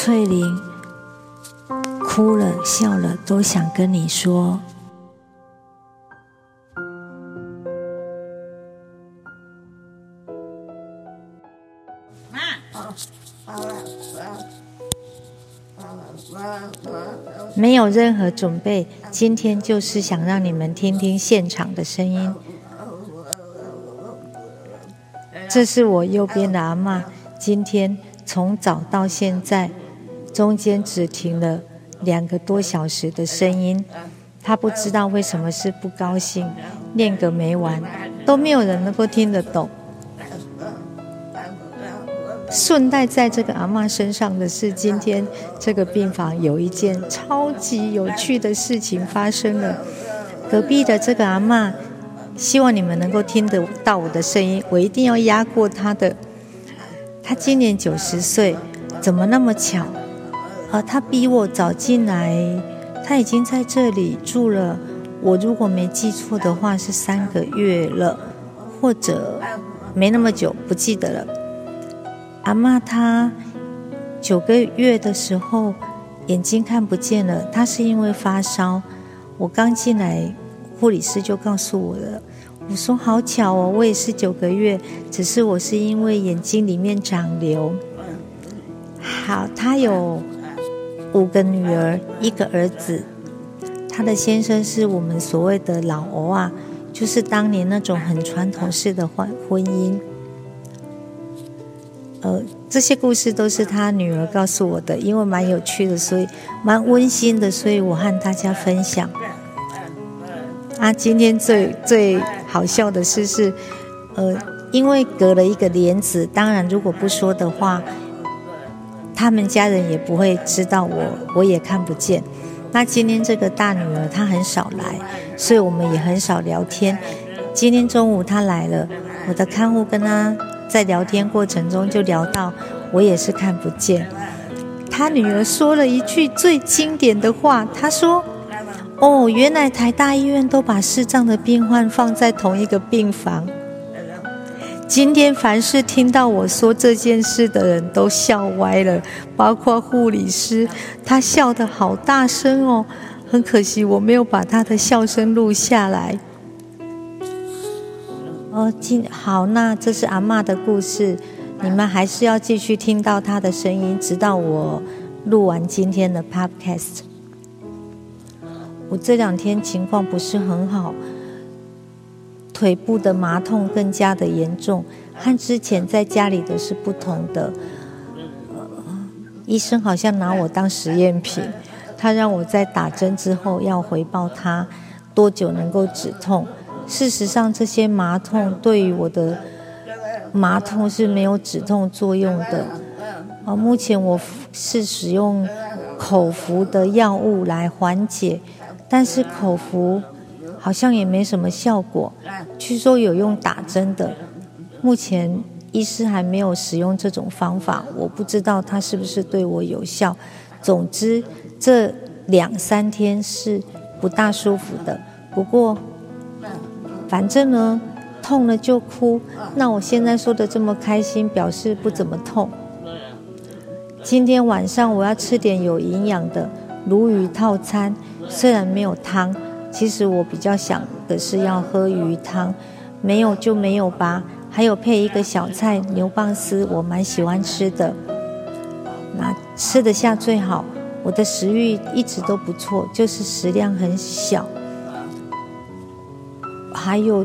翠玲哭了笑了，都想跟你说。没有任何准备，今天就是想让你们听听现场的声音。这是我右边的阿妈，今天从早到现在，中间只停了两个多小时的声音。他不知道为什么是不高兴，念个没完，都没有人能够听得懂。顺带在这个阿妈身上的是，今天这个病房有一件超级有趣的事情发生了。隔壁的这个阿妈，希望你们能够听得到我的声音，我一定要压过她的。她今年九十岁，怎么那么巧？呃，他比我早进来，他已经在这里住了。我如果没记错的话，是三个月了，或者没那么久，不记得了。阿妈她九个月的时候眼睛看不见了，她是因为发烧。我刚进来，护理师就告诉我了。我说好巧哦，我也是九个月，只是我是因为眼睛里面长瘤。好，他有五个女儿，一个儿子。她的先生是我们所谓的老欧啊，就是当年那种很传统式的婚婚姻。呃，这些故事都是他女儿告诉我的，因为蛮有趣的，所以蛮温馨的，所以我和大家分享。啊，今天最最好笑的事是，呃，因为隔了一个帘子，当然如果不说的话，他们家人也不会知道我，我也看不见。那今天这个大女儿她很少来，所以我们也很少聊天。今天中午她来了，我的看护跟她。在聊天过程中，就聊到我也是看不见。她女儿说了一句最经典的话，她说：“哦，原来台大医院都把视障的病患放在同一个病房。”今天凡是听到我说这件事的人都笑歪了，包括护理师，他笑得好大声哦。很可惜我没有把他的笑声录下来。哦，今好，那这是阿妈的故事，你们还是要继续听到她的声音，直到我录完今天的 podcast。我这两天情况不是很好，腿部的麻痛更加的严重，和之前在家里的是不同的。医生好像拿我当实验品，他让我在打针之后要回报他多久能够止痛。事实上，这些麻痛对于我的麻痛是没有止痛作用的。啊，目前我是使用口服的药物来缓解，但是口服好像也没什么效果。据说有用打针的，目前医师还没有使用这种方法，我不知道它是不是对我有效。总之，这两三天是不大舒服的。不过，反正呢，痛了就哭。那我现在说的这么开心，表示不怎么痛。今天晚上我要吃点有营养的鲈鱼套餐，虽然没有汤，其实我比较想的是要喝鱼汤。没有就没有吧。还有配一个小菜牛蒡丝，我蛮喜欢吃的。那吃得下最好。我的食欲一直都不错，就是食量很小。还有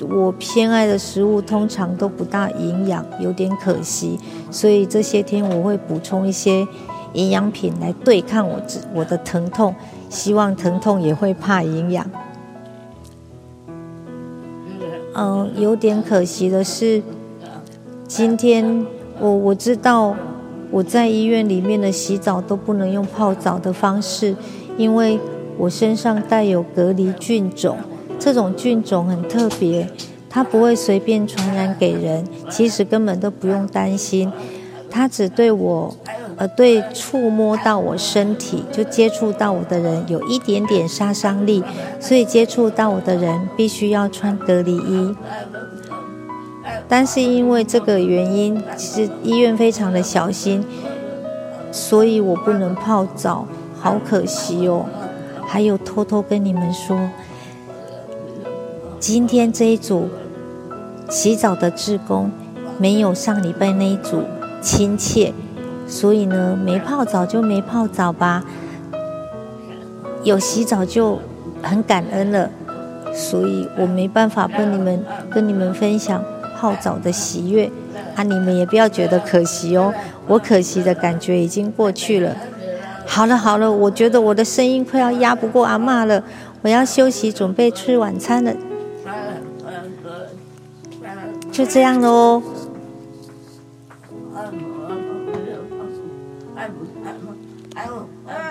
我偏爱的食物，通常都不大营养，有点可惜。所以这些天我会补充一些营养品来对抗我我的疼痛，希望疼痛也会怕营养。嗯，有点可惜的是，今天我我知道我在医院里面的洗澡都不能用泡澡的方式，因为我身上带有隔离菌种。这种菌种很特别，它不会随便传染给人。其实根本都不用担心，它只对我，呃，对触摸到我身体就接触到我的人有一点点杀伤力，所以接触到我的人必须要穿隔离衣。但是因为这个原因，其实医院非常的小心，所以我不能泡澡，好可惜哦。还有偷偷跟你们说，今天这一组洗澡的志工没有上礼拜那一组亲切，所以呢，没泡澡就没泡澡吧。有洗澡就很感恩了，所以我没办法跟你们跟你们分享泡澡的喜悦啊！你们也不要觉得可惜哦，我可惜的感觉已经过去了。好了好了，我觉得我的声音快要压不过阿妈了，我要休息，准备吃晚餐了。就这样喽。I, I, I, I,